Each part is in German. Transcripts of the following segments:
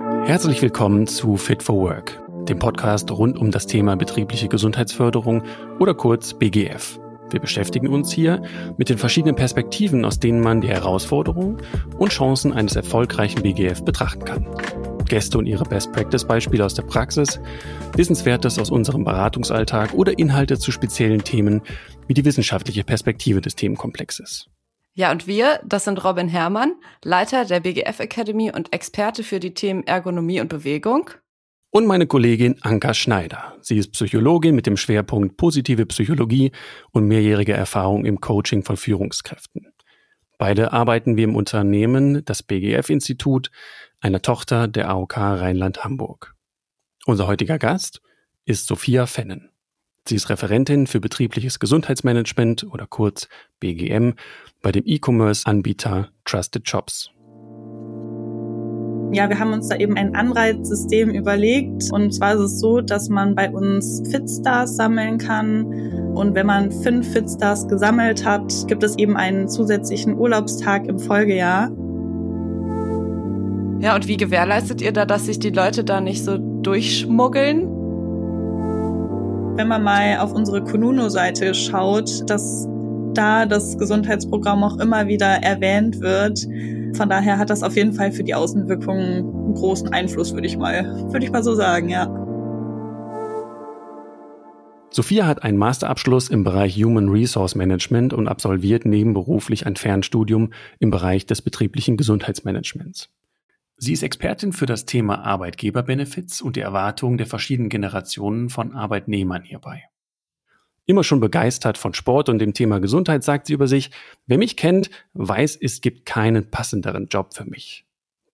Herzlich willkommen zu Fit for Work, dem Podcast rund um das Thema betriebliche Gesundheitsförderung oder kurz BGF. Wir beschäftigen uns hier mit den verschiedenen Perspektiven, aus denen man die Herausforderungen und Chancen eines erfolgreichen BGF betrachten kann. Gäste und ihre Best-Practice-Beispiele aus der Praxis, Wissenswertes aus unserem Beratungsalltag oder Inhalte zu speziellen Themen wie die wissenschaftliche Perspektive des Themenkomplexes. Ja, und wir, das sind Robin Herrmann, Leiter der BGF Academy und Experte für die Themen Ergonomie und Bewegung. Und meine Kollegin Anka Schneider. Sie ist Psychologin mit dem Schwerpunkt positive Psychologie und mehrjährige Erfahrung im Coaching von Führungskräften. Beide arbeiten wir im Unternehmen, das BGF-Institut, einer Tochter der AOK Rheinland-Hamburg. Unser heutiger Gast ist Sophia Fennen. Sie ist Referentin für betriebliches Gesundheitsmanagement oder kurz BGM bei dem E-Commerce-Anbieter Trusted Jobs. Ja, wir haben uns da eben ein Anreizsystem überlegt. Und zwar ist es so, dass man bei uns Fitstars sammeln kann. Und wenn man fünf Fitstars gesammelt hat, gibt es eben einen zusätzlichen Urlaubstag im Folgejahr. Ja, und wie gewährleistet ihr da, dass sich die Leute da nicht so durchschmuggeln? Wenn man mal auf unsere Konuno-Seite schaut, dass da das Gesundheitsprogramm auch immer wieder erwähnt wird. Von daher hat das auf jeden Fall für die Außenwirkungen einen großen Einfluss, würde ich mal, würde ich mal so sagen, ja. Sophia hat einen Masterabschluss im Bereich Human Resource Management und absolviert nebenberuflich ein Fernstudium im Bereich des betrieblichen Gesundheitsmanagements. Sie ist Expertin für das Thema Arbeitgeberbenefits und die Erwartungen der verschiedenen Generationen von Arbeitnehmern hierbei. Immer schon begeistert von Sport und dem Thema Gesundheit sagt sie über sich, wer mich kennt, weiß, es gibt keinen passenderen Job für mich.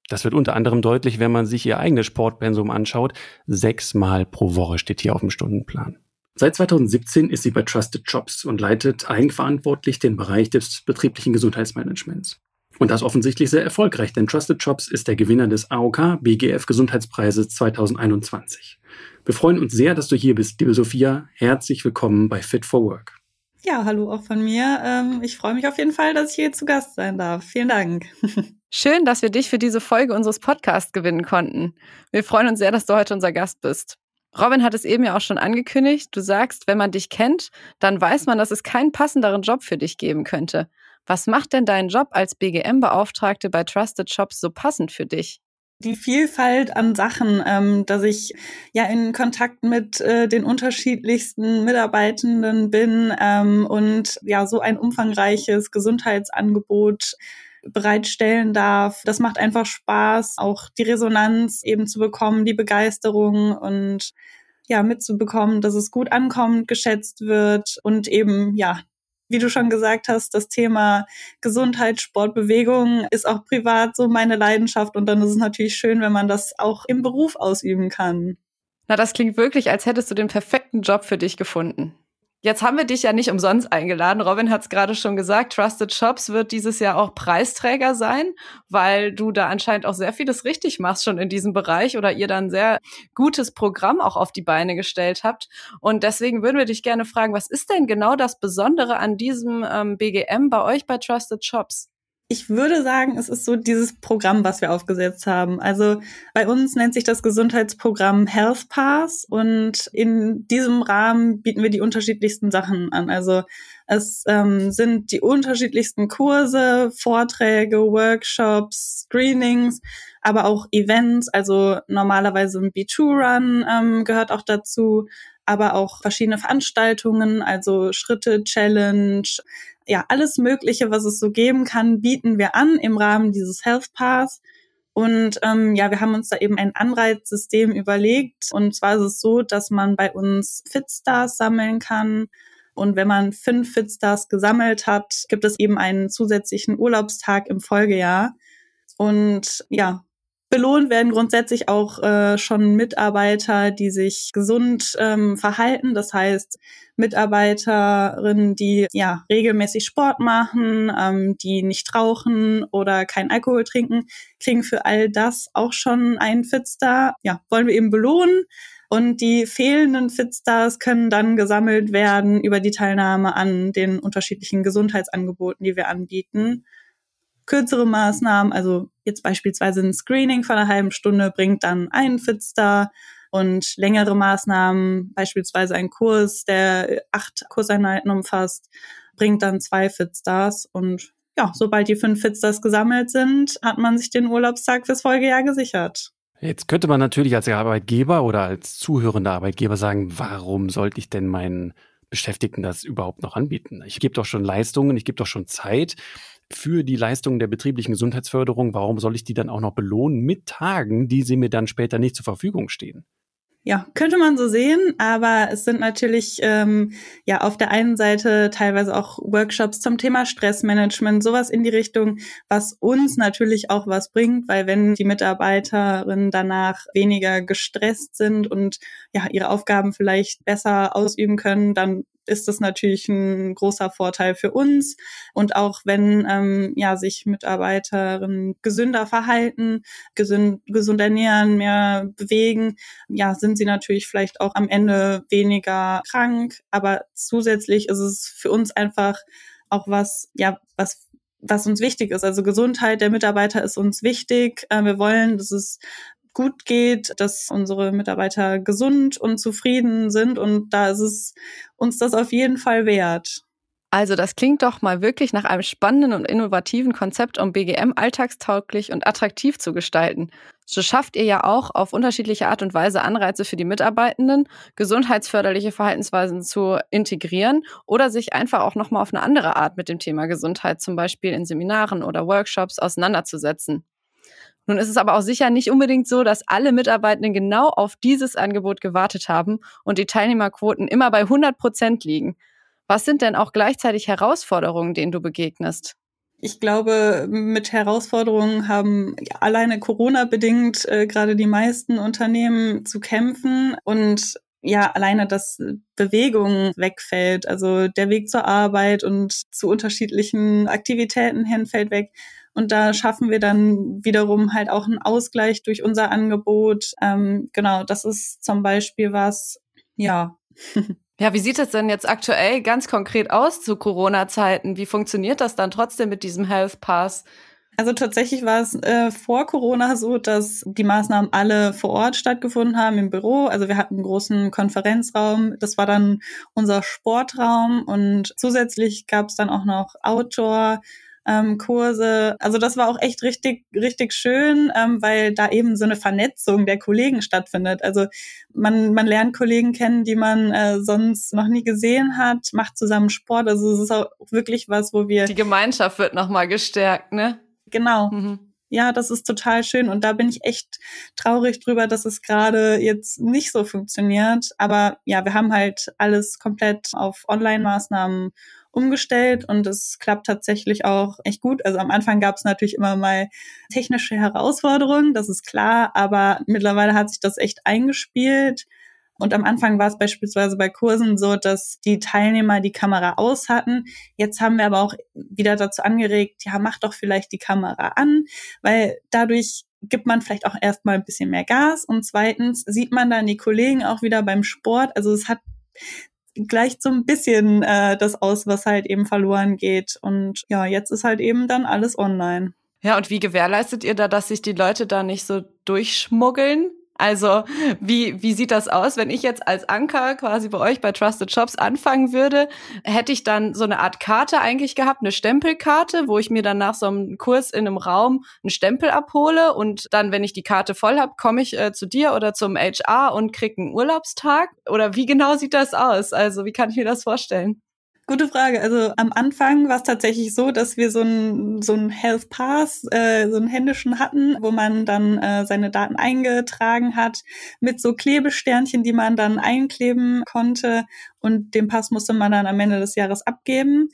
Das wird unter anderem deutlich, wenn man sich ihr eigenes Sportpensum anschaut. Sechsmal pro Woche steht hier auf dem Stundenplan. Seit 2017 ist sie bei Trusted Jobs und leitet eigenverantwortlich den Bereich des betrieblichen Gesundheitsmanagements. Und das offensichtlich sehr erfolgreich, denn Trusted Jobs ist der Gewinner des AOK BGF Gesundheitspreises 2021. Wir freuen uns sehr, dass du hier bist, liebe Sophia. Herzlich willkommen bei Fit for Work. Ja, hallo auch von mir. Ähm, ich freue mich auf jeden Fall, dass ich hier zu Gast sein darf. Vielen Dank. Schön, dass wir dich für diese Folge unseres Podcasts gewinnen konnten. Wir freuen uns sehr, dass du heute unser Gast bist. Robin hat es eben ja auch schon angekündigt. Du sagst, wenn man dich kennt, dann weiß man, dass es keinen passenderen Job für dich geben könnte. Was macht denn dein Job als BGM-Beauftragte bei Trusted Shops so passend für dich? die Vielfalt an Sachen, ähm, dass ich ja in Kontakt mit äh, den unterschiedlichsten Mitarbeitenden bin ähm, und ja so ein umfangreiches Gesundheitsangebot bereitstellen darf. Das macht einfach Spaß, auch die Resonanz eben zu bekommen, die Begeisterung und ja mitzubekommen, dass es gut ankommt, geschätzt wird und eben ja wie du schon gesagt hast, das Thema Gesundheit, Sport, Bewegung ist auch privat so meine Leidenschaft und dann ist es natürlich schön, wenn man das auch im Beruf ausüben kann. Na, das klingt wirklich, als hättest du den perfekten Job für dich gefunden. Jetzt haben wir dich ja nicht umsonst eingeladen. Robin hat es gerade schon gesagt, Trusted Shops wird dieses Jahr auch Preisträger sein, weil du da anscheinend auch sehr vieles richtig machst schon in diesem Bereich oder ihr dann sehr gutes Programm auch auf die Beine gestellt habt. Und deswegen würden wir dich gerne fragen, was ist denn genau das Besondere an diesem ähm, BGM bei euch bei Trusted Shops? Ich würde sagen, es ist so dieses Programm, was wir aufgesetzt haben. Also bei uns nennt sich das Gesundheitsprogramm Health Pass und in diesem Rahmen bieten wir die unterschiedlichsten Sachen an. Also es ähm, sind die unterschiedlichsten Kurse, Vorträge, Workshops, Screenings, aber auch Events. Also normalerweise ein B2-Run ähm, gehört auch dazu, aber auch verschiedene Veranstaltungen, also Schritte, Challenge, ja, alles Mögliche, was es so geben kann, bieten wir an im Rahmen dieses Health Pass. Und ähm, ja, wir haben uns da eben ein Anreizsystem überlegt. Und zwar ist es so, dass man bei uns Fitstars sammeln kann. Und wenn man fünf Fitstars gesammelt hat, gibt es eben einen zusätzlichen Urlaubstag im Folgejahr. Und ja, Belohnt werden grundsätzlich auch äh, schon Mitarbeiter, die sich gesund ähm, verhalten. Das heißt, Mitarbeiterinnen, die ja regelmäßig Sport machen, ähm, die nicht rauchen oder kein Alkohol trinken, kriegen für all das auch schon einen Fitstar. Ja, wollen wir eben belohnen. Und die fehlenden Fitstars können dann gesammelt werden über die Teilnahme an den unterschiedlichen Gesundheitsangeboten, die wir anbieten. Kürzere Maßnahmen, also jetzt beispielsweise ein Screening von einer halben Stunde bringt dann einen Fitstar und längere Maßnahmen, beispielsweise ein Kurs, der acht Kurseinheiten umfasst, bringt dann zwei Fitstars und ja, sobald die fünf Fitstars gesammelt sind, hat man sich den Urlaubstag fürs Folgejahr gesichert. Jetzt könnte man natürlich als Arbeitgeber oder als zuhörender Arbeitgeber sagen, warum sollte ich denn meinen Beschäftigten das überhaupt noch anbieten? Ich gebe doch schon Leistungen, ich gebe doch schon Zeit für die Leistungen der betrieblichen Gesundheitsförderung. Warum soll ich die dann auch noch belohnen mit Tagen, die sie mir dann später nicht zur Verfügung stehen? Ja, könnte man so sehen, aber es sind natürlich ähm, ja auf der einen Seite teilweise auch Workshops zum Thema Stressmanagement, sowas in die Richtung, was uns natürlich auch was bringt, weil wenn die Mitarbeiterinnen danach weniger gestresst sind und ja ihre Aufgaben vielleicht besser ausüben können, dann ist das natürlich ein großer Vorteil für uns. Und auch wenn ähm, ja sich Mitarbeiterinnen gesünder verhalten, gesund, gesund ernähren, mehr bewegen, ja, sind sie natürlich vielleicht auch am Ende weniger krank. Aber zusätzlich ist es für uns einfach auch was, ja, was was uns wichtig ist. Also Gesundheit der Mitarbeiter ist uns wichtig. Äh, wir wollen, dass es gut geht, dass unsere Mitarbeiter gesund und zufrieden sind. Und da ist es uns das auf jeden Fall wert. Also das klingt doch mal wirklich nach einem spannenden und innovativen Konzept, um BGM alltagstauglich und attraktiv zu gestalten. So schafft ihr ja auch auf unterschiedliche Art und Weise Anreize für die Mitarbeitenden, gesundheitsförderliche Verhaltensweisen zu integrieren oder sich einfach auch nochmal auf eine andere Art mit dem Thema Gesundheit, zum Beispiel in Seminaren oder Workshops, auseinanderzusetzen. Nun ist es aber auch sicher nicht unbedingt so, dass alle Mitarbeitenden genau auf dieses Angebot gewartet haben und die Teilnehmerquoten immer bei 100 Prozent liegen. Was sind denn auch gleichzeitig Herausforderungen, denen du begegnest? Ich glaube, mit Herausforderungen haben alleine Corona bedingt äh, gerade die meisten Unternehmen zu kämpfen und ja, alleine, dass Bewegung wegfällt, also der Weg zur Arbeit und zu unterschiedlichen Aktivitäten hin fällt weg. Und da schaffen wir dann wiederum halt auch einen Ausgleich durch unser Angebot. Ähm, genau, das ist zum Beispiel was, ja. Ja, wie sieht es denn jetzt aktuell ganz konkret aus zu Corona-Zeiten? Wie funktioniert das dann trotzdem mit diesem Health Pass? Also tatsächlich war es äh, vor Corona so, dass die Maßnahmen alle vor Ort stattgefunden haben im Büro. Also wir hatten einen großen Konferenzraum. Das war dann unser Sportraum und zusätzlich gab es dann auch noch Outdoor ähm, Kurse. Also das war auch echt richtig, richtig schön, ähm, weil da eben so eine Vernetzung der Kollegen stattfindet. Also man, man lernt Kollegen kennen, die man äh, sonst noch nie gesehen hat, macht zusammen Sport. Also es ist auch wirklich was, wo wir. Die Gemeinschaft wird nochmal gestärkt, ne? Genau. Mhm ja, das ist total schön und da bin ich echt traurig drüber, dass es gerade jetzt nicht so funktioniert. Aber ja, wir haben halt alles komplett auf Online-Maßnahmen umgestellt und es klappt tatsächlich auch echt gut. Also am Anfang gab es natürlich immer mal technische Herausforderungen, das ist klar, aber mittlerweile hat sich das echt eingespielt. Und am Anfang war es beispielsweise bei Kursen so, dass die Teilnehmer die Kamera aus hatten. Jetzt haben wir aber auch wieder dazu angeregt, ja, mach doch vielleicht die Kamera an, weil dadurch gibt man vielleicht auch erstmal ein bisschen mehr Gas und zweitens sieht man dann die Kollegen auch wieder beim Sport. Also es hat gleicht so ein bisschen äh, das aus, was halt eben verloren geht. Und ja, jetzt ist halt eben dann alles online. Ja, und wie gewährleistet ihr da, dass sich die Leute da nicht so durchschmuggeln? Also wie, wie sieht das aus, wenn ich jetzt als Anker quasi bei euch bei Trusted Shops anfangen würde? Hätte ich dann so eine Art Karte eigentlich gehabt, eine Stempelkarte, wo ich mir dann nach so einem Kurs in einem Raum einen Stempel abhole und dann, wenn ich die Karte voll habe, komme ich äh, zu dir oder zum HR und krieg einen Urlaubstag? Oder wie genau sieht das aus? Also wie kann ich mir das vorstellen? Gute Frage. Also am Anfang war es tatsächlich so, dass wir so einen so einen Health Pass, äh, so einen händischen hatten, wo man dann äh, seine Daten eingetragen hat mit so Klebesternchen, die man dann einkleben konnte und den Pass musste man dann am Ende des Jahres abgeben.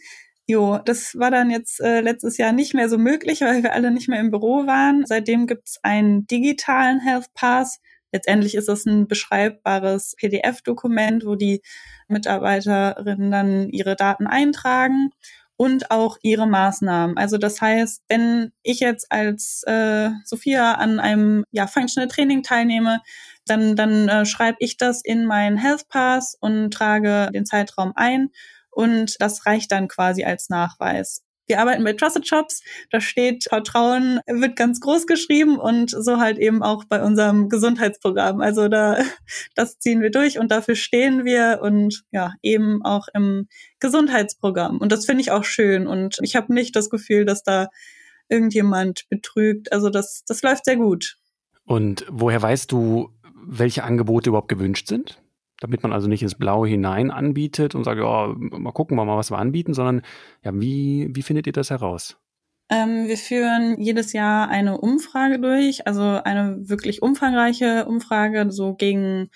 Jo, das war dann jetzt äh, letztes Jahr nicht mehr so möglich, weil wir alle nicht mehr im Büro waren. Seitdem gibt's einen digitalen Health Pass. Letztendlich ist das ein beschreibbares PDF-Dokument, wo die Mitarbeiterinnen dann ihre Daten eintragen und auch ihre Maßnahmen. Also das heißt, wenn ich jetzt als äh, Sophia an einem ja, Functional Training teilnehme, dann, dann äh, schreibe ich das in meinen Health Pass und trage den Zeitraum ein und das reicht dann quasi als Nachweis. Wir arbeiten bei Trusted Shops, da steht Vertrauen wird ganz groß geschrieben und so halt eben auch bei unserem Gesundheitsprogramm. Also da, das ziehen wir durch und dafür stehen wir und ja, eben auch im Gesundheitsprogramm. Und das finde ich auch schön und ich habe nicht das Gefühl, dass da irgendjemand betrügt. Also das, das läuft sehr gut. Und woher weißt du, welche Angebote überhaupt gewünscht sind? Damit man also nicht ins Blaue hinein anbietet und sagt, ja, mal gucken wir mal, was wir anbieten, sondern ja, wie, wie findet ihr das heraus? Ähm, wir führen jedes Jahr eine Umfrage durch, also eine wirklich umfangreiche Umfrage, so gegen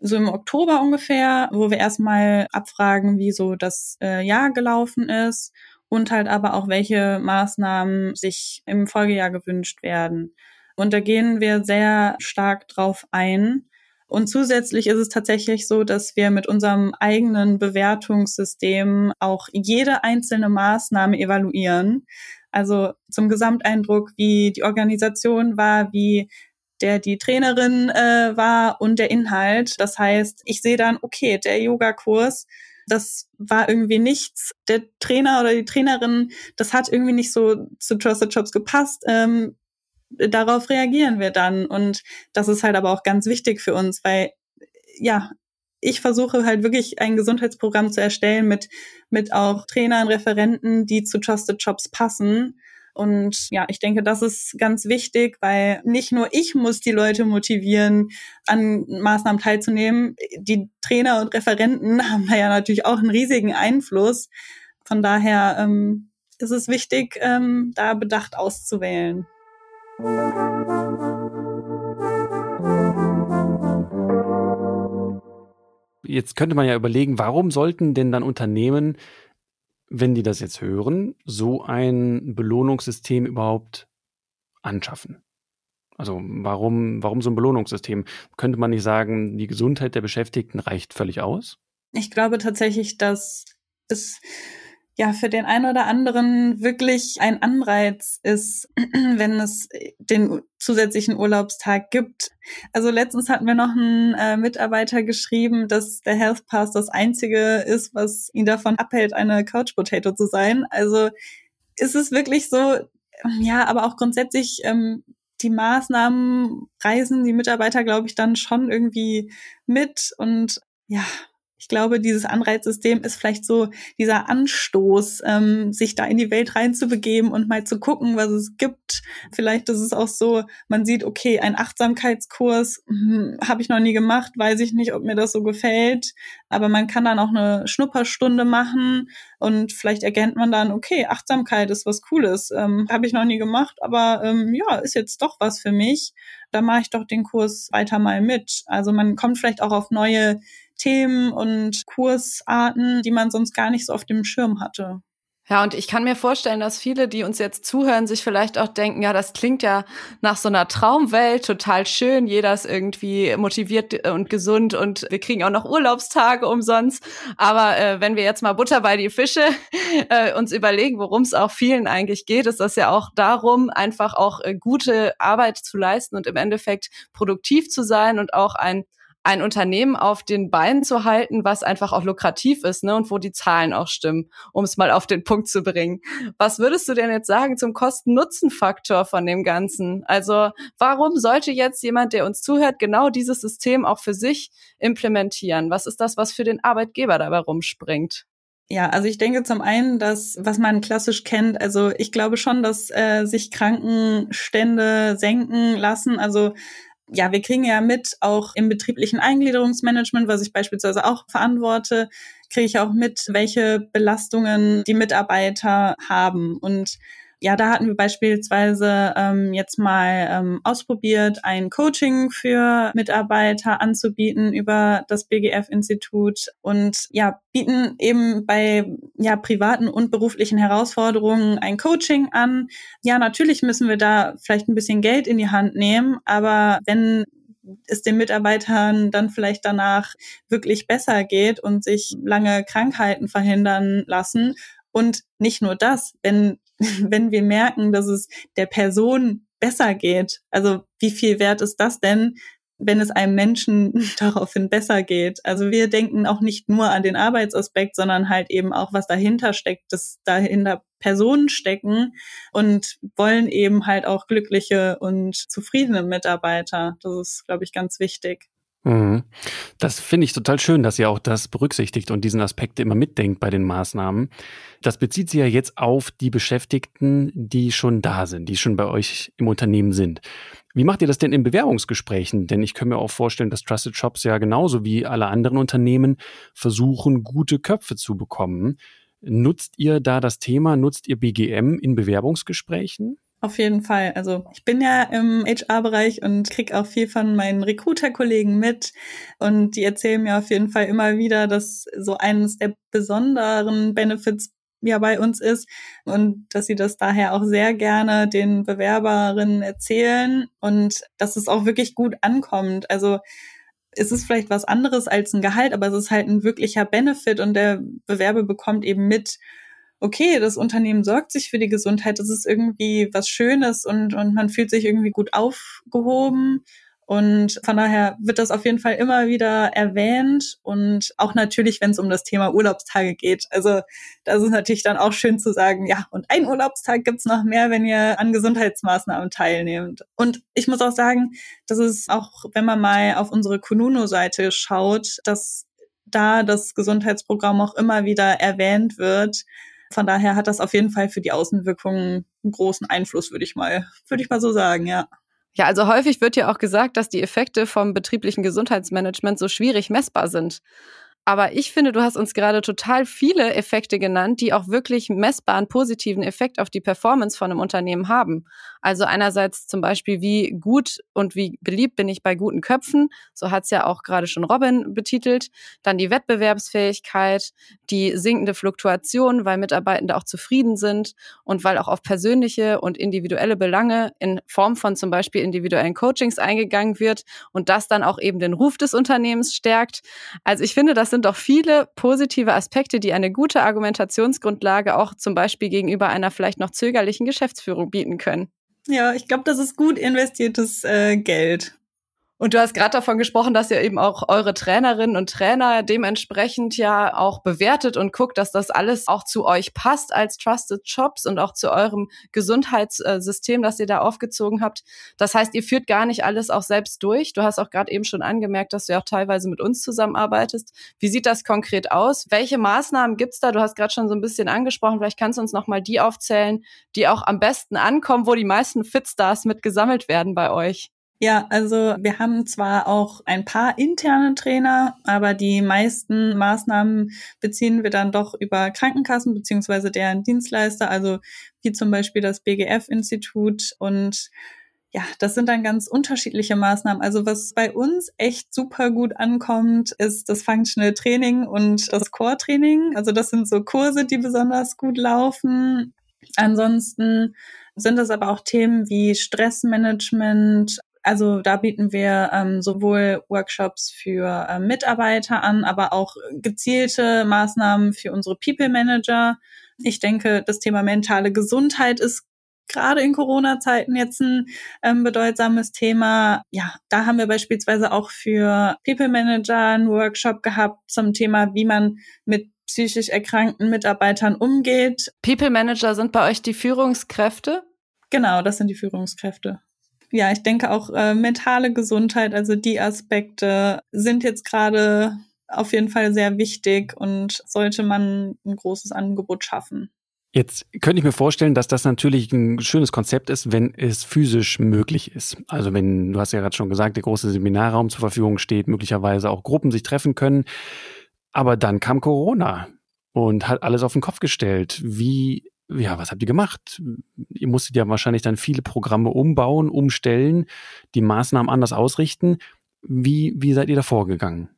so im Oktober ungefähr, wo wir erstmal abfragen, wie so das äh, Jahr gelaufen ist und halt aber auch, welche Maßnahmen sich im Folgejahr gewünscht werden. Und da gehen wir sehr stark drauf ein. Und zusätzlich ist es tatsächlich so, dass wir mit unserem eigenen Bewertungssystem auch jede einzelne Maßnahme evaluieren. Also zum Gesamteindruck, wie die Organisation war, wie der die Trainerin äh, war und der Inhalt. Das heißt, ich sehe dann, okay, der Yogakurs das war irgendwie nichts. Der Trainer oder die Trainerin, das hat irgendwie nicht so zu Trusted Jobs gepasst. Ähm, darauf reagieren wir dann. Und das ist halt aber auch ganz wichtig für uns, weil ja, ich versuche halt wirklich ein Gesundheitsprogramm zu erstellen mit, mit auch Trainern, Referenten, die zu Trusted Jobs passen. Und ja, ich denke, das ist ganz wichtig, weil nicht nur ich muss die Leute motivieren, an Maßnahmen teilzunehmen. Die Trainer und Referenten haben da ja natürlich auch einen riesigen Einfluss. Von daher ähm, ist es wichtig, ähm, da bedacht auszuwählen. Jetzt könnte man ja überlegen, warum sollten denn dann Unternehmen wenn die das jetzt hören, so ein Belohnungssystem überhaupt anschaffen? Also warum, warum so ein Belohnungssystem? Könnte man nicht sagen, die Gesundheit der Beschäftigten reicht völlig aus? Ich glaube tatsächlich, dass es ja für den einen oder anderen wirklich ein Anreiz ist, wenn es den zusätzlichen Urlaubstag gibt. Also letztens hatten wir noch einen äh, Mitarbeiter geschrieben, dass der Health Pass das einzige ist, was ihn davon abhält, eine Couch Potato zu sein. Also ist es wirklich so, ja, aber auch grundsätzlich ähm, die Maßnahmen reisen die Mitarbeiter, glaube ich, dann schon irgendwie mit und ja, ich glaube, dieses Anreizsystem ist vielleicht so dieser Anstoß, ähm, sich da in die Welt reinzubegeben und mal zu gucken, was es gibt. Vielleicht ist es auch so, man sieht, okay, ein Achtsamkeitskurs hm, habe ich noch nie gemacht, weiß ich nicht, ob mir das so gefällt. Aber man kann dann auch eine Schnupperstunde machen und vielleicht erkennt man dann, okay, Achtsamkeit ist was Cooles, ähm, habe ich noch nie gemacht, aber ähm, ja, ist jetzt doch was für mich. Da mache ich doch den Kurs weiter mal mit. Also man kommt vielleicht auch auf neue Themen und Kursarten, die man sonst gar nicht so auf dem Schirm hatte. Ja, und ich kann mir vorstellen, dass viele, die uns jetzt zuhören, sich vielleicht auch denken, ja, das klingt ja nach so einer Traumwelt, total schön, jeder ist irgendwie motiviert und gesund und wir kriegen auch noch Urlaubstage umsonst. Aber äh, wenn wir jetzt mal Butter bei die Fische äh, uns überlegen, worum es auch vielen eigentlich geht, ist das ja auch darum, einfach auch äh, gute Arbeit zu leisten und im Endeffekt produktiv zu sein und auch ein ein Unternehmen auf den Beinen zu halten, was einfach auch lukrativ ist, ne, und wo die Zahlen auch stimmen, um es mal auf den Punkt zu bringen. Was würdest du denn jetzt sagen zum Kosten-Nutzen-Faktor von dem Ganzen? Also, warum sollte jetzt jemand, der uns zuhört, genau dieses System auch für sich implementieren? Was ist das, was für den Arbeitgeber dabei rumspringt? Ja, also ich denke zum einen, dass, was man klassisch kennt, also ich glaube schon, dass äh, sich Krankenstände senken lassen. Also ja, wir kriegen ja mit, auch im betrieblichen Eingliederungsmanagement, was ich beispielsweise auch verantworte, kriege ich auch mit, welche Belastungen die Mitarbeiter haben. Und ja, da hatten wir beispielsweise ähm, jetzt mal ähm, ausprobiert, ein Coaching für Mitarbeiter anzubieten über das BGF-Institut und ja, bieten eben bei ja, privaten und beruflichen Herausforderungen ein Coaching an. Ja, natürlich müssen wir da vielleicht ein bisschen Geld in die Hand nehmen, aber wenn es den Mitarbeitern dann vielleicht danach wirklich besser geht und sich lange Krankheiten verhindern lassen. Und nicht nur das, wenn wenn wir merken, dass es der Person besser geht. Also wie viel wert ist das denn, wenn es einem Menschen daraufhin besser geht. Also wir denken auch nicht nur an den Arbeitsaspekt, sondern halt eben auch, was dahinter steckt, dass dahinter Personen stecken und wollen eben halt auch glückliche und zufriedene Mitarbeiter. Das ist, glaube ich, ganz wichtig. Mhm. Das finde ich total schön, dass ihr auch das berücksichtigt und diesen Aspekt immer mitdenkt bei den Maßnahmen. Das bezieht sich ja jetzt auf die Beschäftigten, die schon da sind, die schon bei euch im Unternehmen sind. Wie macht ihr das denn in Bewerbungsgesprächen? Denn ich kann mir auch vorstellen, dass Trusted Shops ja genauso wie alle anderen Unternehmen versuchen, gute Köpfe zu bekommen. Nutzt ihr da das Thema, nutzt ihr BGM in Bewerbungsgesprächen? Auf jeden Fall. Also ich bin ja im HR-Bereich und krieg auch viel von meinen Recruiter-Kollegen mit. Und die erzählen mir auf jeden Fall immer wieder, dass so eines der besonderen Benefits ja bei uns ist und dass sie das daher auch sehr gerne den Bewerberinnen erzählen und dass es auch wirklich gut ankommt. Also es ist vielleicht was anderes als ein Gehalt, aber es ist halt ein wirklicher Benefit und der Bewerber bekommt eben mit, okay, das Unternehmen sorgt sich für die Gesundheit, das ist irgendwie was Schönes und, und man fühlt sich irgendwie gut aufgehoben. Und von daher wird das auf jeden Fall immer wieder erwähnt und auch natürlich, wenn es um das Thema Urlaubstage geht. Also das ist natürlich dann auch schön zu sagen, ja, und ein Urlaubstag gibt's noch mehr, wenn ihr an Gesundheitsmaßnahmen teilnehmt. Und ich muss auch sagen, das ist auch, wenn man mal auf unsere Konuno-Seite schaut, dass da das Gesundheitsprogramm auch immer wieder erwähnt wird von daher hat das auf jeden Fall für die Außenwirkungen einen großen Einfluss, würde ich mal, würde ich mal so sagen, ja. Ja, also häufig wird ja auch gesagt, dass die Effekte vom betrieblichen Gesundheitsmanagement so schwierig messbar sind. Aber ich finde, du hast uns gerade total viele Effekte genannt, die auch wirklich messbaren positiven Effekt auf die Performance von einem Unternehmen haben. Also einerseits zum Beispiel, wie gut und wie beliebt bin ich bei guten Köpfen. So hat es ja auch gerade schon Robin betitelt. Dann die Wettbewerbsfähigkeit, die sinkende Fluktuation, weil Mitarbeitende auch zufrieden sind und weil auch auf persönliche und individuelle Belange in Form von zum Beispiel individuellen Coachings eingegangen wird und das dann auch eben den Ruf des Unternehmens stärkt. Also ich finde, das sind doch viele positive Aspekte, die eine gute Argumentationsgrundlage auch zum Beispiel gegenüber einer vielleicht noch zögerlichen Geschäftsführung bieten können. Ja, ich glaube, das ist gut investiertes äh, Geld. Und du hast gerade davon gesprochen, dass ihr eben auch eure Trainerinnen und Trainer dementsprechend ja auch bewertet und guckt, dass das alles auch zu euch passt als Trusted Shops und auch zu eurem Gesundheitssystem, das ihr da aufgezogen habt. Das heißt, ihr führt gar nicht alles auch selbst durch. Du hast auch gerade eben schon angemerkt, dass du ja auch teilweise mit uns zusammenarbeitest. Wie sieht das konkret aus? Welche Maßnahmen gibt's da? Du hast gerade schon so ein bisschen angesprochen. Vielleicht kannst du uns noch mal die aufzählen, die auch am besten ankommen, wo die meisten Fitstars mit gesammelt werden bei euch. Ja, also wir haben zwar auch ein paar interne Trainer, aber die meisten Maßnahmen beziehen wir dann doch über Krankenkassen beziehungsweise deren Dienstleister, also wie zum Beispiel das BGF-Institut und ja, das sind dann ganz unterschiedliche Maßnahmen. Also was bei uns echt super gut ankommt, ist das Functional Training und das Core Training. Also das sind so Kurse, die besonders gut laufen. Ansonsten sind es aber auch Themen wie Stressmanagement, also da bieten wir ähm, sowohl Workshops für äh, Mitarbeiter an, aber auch gezielte Maßnahmen für unsere People Manager. Ich denke, das Thema mentale Gesundheit ist gerade in Corona-Zeiten jetzt ein ähm, bedeutsames Thema. Ja, da haben wir beispielsweise auch für People Manager einen Workshop gehabt zum Thema, wie man mit psychisch erkrankten Mitarbeitern umgeht. People Manager sind bei euch die Führungskräfte? Genau, das sind die Führungskräfte ja, ich denke auch äh, mentale Gesundheit, also die Aspekte sind jetzt gerade auf jeden Fall sehr wichtig und sollte man ein großes Angebot schaffen. Jetzt könnte ich mir vorstellen, dass das natürlich ein schönes Konzept ist, wenn es physisch möglich ist. Also wenn, du hast ja gerade schon gesagt, der große Seminarraum zur Verfügung steht, möglicherweise auch Gruppen sich treffen können. Aber dann kam Corona und hat alles auf den Kopf gestellt. Wie ja, was habt ihr gemacht? Ihr musstet ja wahrscheinlich dann viele Programme umbauen, umstellen, die Maßnahmen anders ausrichten. Wie, wie seid ihr da vorgegangen?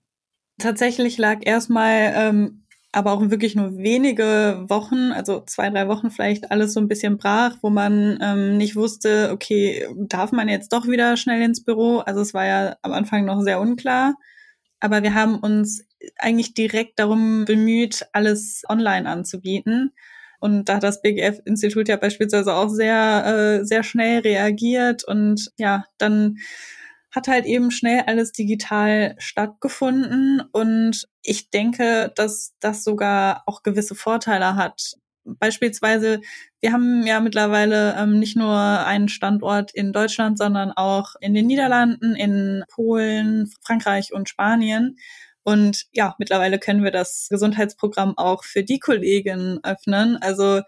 Tatsächlich lag erstmal, ähm, aber auch wirklich nur wenige Wochen, also zwei, drei Wochen vielleicht alles so ein bisschen brach, wo man ähm, nicht wusste, okay, darf man jetzt doch wieder schnell ins Büro? Also es war ja am Anfang noch sehr unklar. Aber wir haben uns eigentlich direkt darum bemüht, alles online anzubieten. Und da hat das BGF-Institut ja beispielsweise auch sehr, äh, sehr schnell reagiert und ja, dann hat halt eben schnell alles digital stattgefunden und ich denke, dass das sogar auch gewisse Vorteile hat. Beispielsweise, wir haben ja mittlerweile ähm, nicht nur einen Standort in Deutschland, sondern auch in den Niederlanden, in Polen, Frankreich und Spanien. Und ja, mittlerweile können wir das Gesundheitsprogramm auch für die Kolleginnen öffnen. Also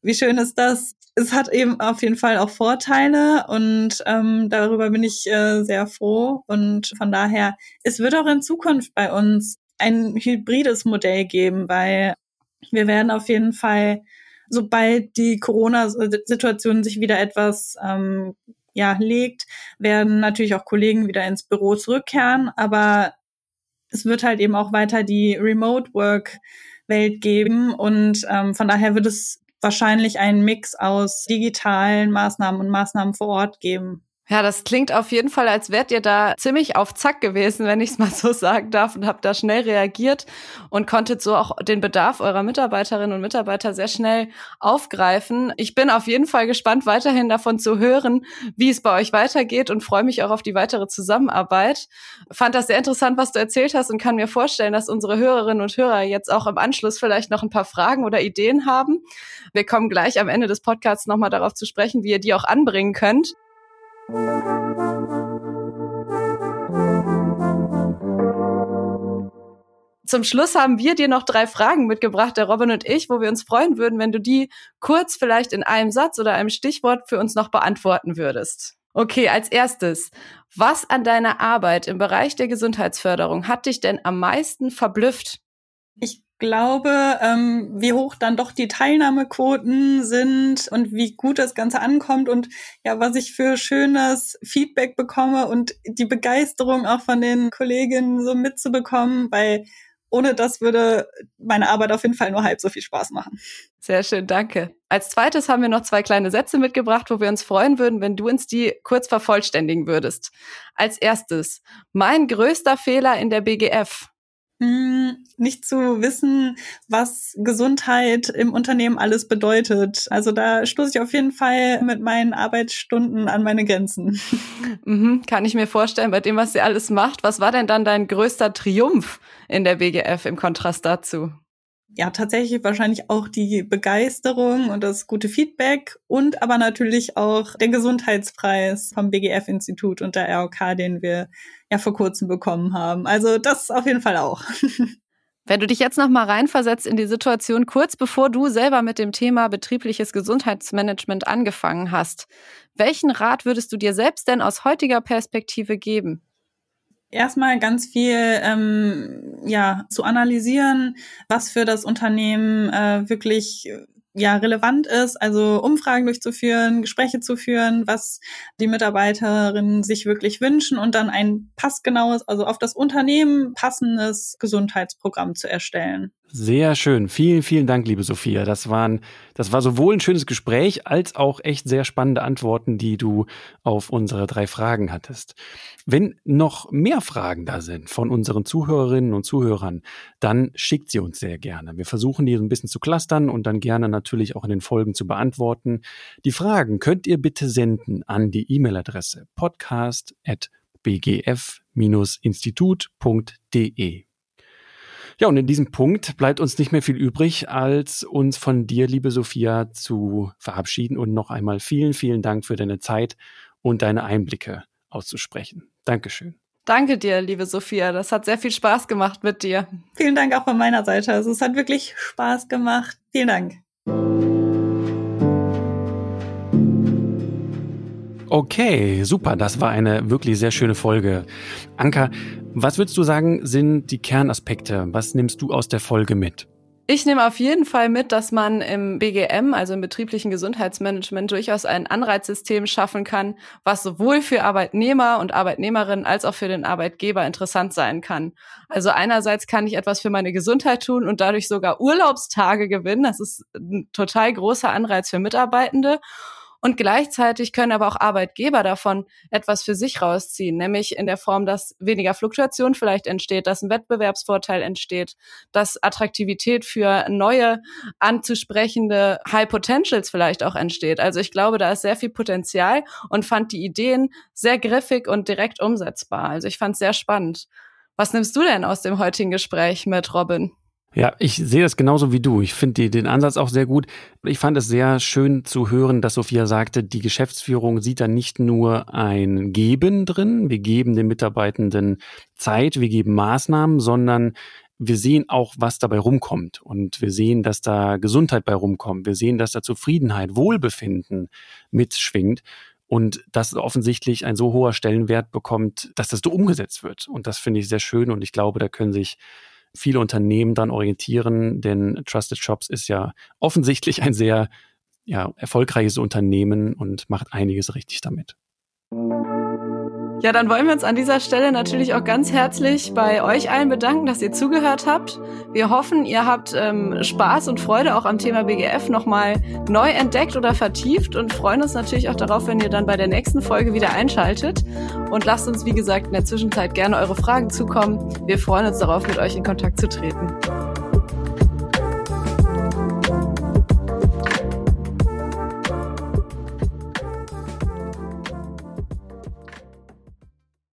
wie schön ist das? Es hat eben auf jeden Fall auch Vorteile und ähm, darüber bin ich äh, sehr froh. Und von daher, es wird auch in Zukunft bei uns ein hybrides Modell geben, weil wir werden auf jeden Fall, sobald die Corona-Situation sich wieder etwas ähm, ja, legt, werden natürlich auch Kollegen wieder ins Büro zurückkehren, aber es wird halt eben auch weiter die Remote Work Welt geben und ähm, von daher wird es wahrscheinlich einen Mix aus digitalen Maßnahmen und Maßnahmen vor Ort geben. Ja, das klingt auf jeden Fall, als wärt ihr da ziemlich auf Zack gewesen, wenn ich es mal so sagen darf, und habt da schnell reagiert und konntet so auch den Bedarf eurer Mitarbeiterinnen und Mitarbeiter sehr schnell aufgreifen. Ich bin auf jeden Fall gespannt, weiterhin davon zu hören, wie es bei euch weitergeht und freue mich auch auf die weitere Zusammenarbeit. Fand das sehr interessant, was du erzählt hast und kann mir vorstellen, dass unsere Hörerinnen und Hörer jetzt auch im Anschluss vielleicht noch ein paar Fragen oder Ideen haben. Wir kommen gleich am Ende des Podcasts nochmal darauf zu sprechen, wie ihr die auch anbringen könnt. Zum Schluss haben wir dir noch drei Fragen mitgebracht, der Robin und ich, wo wir uns freuen würden, wenn du die kurz vielleicht in einem Satz oder einem Stichwort für uns noch beantworten würdest. Okay, als erstes, was an deiner Arbeit im Bereich der Gesundheitsförderung hat dich denn am meisten verblüfft? Ich glaube, ähm, wie hoch dann doch die Teilnahmequoten sind und wie gut das Ganze ankommt und ja, was ich für schönes Feedback bekomme und die Begeisterung auch von den Kolleginnen so mitzubekommen, weil ohne das würde meine Arbeit auf jeden Fall nur halb so viel Spaß machen. Sehr schön, danke. Als zweites haben wir noch zwei kleine Sätze mitgebracht, wo wir uns freuen würden, wenn du uns die kurz vervollständigen würdest. Als erstes, mein größter Fehler in der BGF. Hm, nicht zu wissen, was Gesundheit im Unternehmen alles bedeutet. Also da stoße ich auf jeden Fall mit meinen Arbeitsstunden an meine Grenzen. Mhm, kann ich mir vorstellen, bei dem, was sie alles macht. Was war denn dann dein größter Triumph in der BGF im Kontrast dazu? ja, tatsächlich wahrscheinlich auch die Begeisterung und das gute Feedback und aber natürlich auch der Gesundheitspreis vom BGF-Institut und der ROK, den wir ja vor kurzem bekommen haben. Also das auf jeden Fall auch. Wenn du dich jetzt noch mal reinversetzt in die Situation kurz bevor du selber mit dem Thema betriebliches Gesundheitsmanagement angefangen hast, welchen Rat würdest du dir selbst denn aus heutiger Perspektive geben? erstmal ganz viel ähm, ja zu analysieren, was für das Unternehmen äh, wirklich ja relevant ist, also Umfragen durchzuführen, Gespräche zu führen, was die Mitarbeiterinnen sich wirklich wünschen und dann ein passgenaues, also auf das Unternehmen passendes Gesundheitsprogramm zu erstellen. Sehr schön. Vielen, vielen Dank, liebe Sophia. Das waren, das war sowohl ein schönes Gespräch als auch echt sehr spannende Antworten, die du auf unsere drei Fragen hattest. Wenn noch mehr Fragen da sind von unseren Zuhörerinnen und Zuhörern, dann schickt sie uns sehr gerne. Wir versuchen die so ein bisschen zu clustern und dann gerne natürlich auch in den Folgen zu beantworten. Die Fragen könnt ihr bitte senden an die E-Mail-Adresse podcast.bgf-institut.de. Ja, und in diesem Punkt bleibt uns nicht mehr viel übrig, als uns von dir, liebe Sophia, zu verabschieden und noch einmal vielen, vielen Dank für deine Zeit und deine Einblicke auszusprechen. Dankeschön. Danke dir, liebe Sophia. Das hat sehr viel Spaß gemacht mit dir. Vielen Dank auch von meiner Seite. Also es hat wirklich Spaß gemacht. Vielen Dank. Okay, super. Das war eine wirklich sehr schöne Folge. Anka, was würdest du sagen, sind die Kernaspekte? Was nimmst du aus der Folge mit? Ich nehme auf jeden Fall mit, dass man im BGM, also im betrieblichen Gesundheitsmanagement, durchaus ein Anreizsystem schaffen kann, was sowohl für Arbeitnehmer und Arbeitnehmerinnen als auch für den Arbeitgeber interessant sein kann. Also einerseits kann ich etwas für meine Gesundheit tun und dadurch sogar Urlaubstage gewinnen. Das ist ein total großer Anreiz für Mitarbeitende. Und gleichzeitig können aber auch Arbeitgeber davon etwas für sich rausziehen, nämlich in der Form, dass weniger Fluktuation vielleicht entsteht, dass ein Wettbewerbsvorteil entsteht, dass Attraktivität für neue anzusprechende High Potentials vielleicht auch entsteht. Also ich glaube, da ist sehr viel Potenzial und fand die Ideen sehr griffig und direkt umsetzbar. Also ich fand es sehr spannend. Was nimmst du denn aus dem heutigen Gespräch mit Robin? Ja, ich sehe das genauso wie du. Ich finde den Ansatz auch sehr gut. Ich fand es sehr schön zu hören, dass Sophia sagte, die Geschäftsführung sieht da nicht nur ein Geben drin, wir geben den Mitarbeitenden Zeit, wir geben Maßnahmen, sondern wir sehen auch, was dabei rumkommt. Und wir sehen, dass da Gesundheit bei rumkommt. Wir sehen, dass da Zufriedenheit, Wohlbefinden mitschwingt. Und das offensichtlich ein so hoher Stellenwert bekommt, dass das so umgesetzt wird. Und das finde ich sehr schön. Und ich glaube, da können sich viele Unternehmen dann orientieren, denn Trusted Shops ist ja offensichtlich ein sehr ja, erfolgreiches Unternehmen und macht einiges richtig damit. Ja, dann wollen wir uns an dieser Stelle natürlich auch ganz herzlich bei euch allen bedanken, dass ihr zugehört habt. Wir hoffen, ihr habt ähm, Spaß und Freude auch am Thema BGF nochmal neu entdeckt oder vertieft und freuen uns natürlich auch darauf, wenn ihr dann bei der nächsten Folge wieder einschaltet. Und lasst uns, wie gesagt, in der Zwischenzeit gerne eure Fragen zukommen. Wir freuen uns darauf, mit euch in Kontakt zu treten.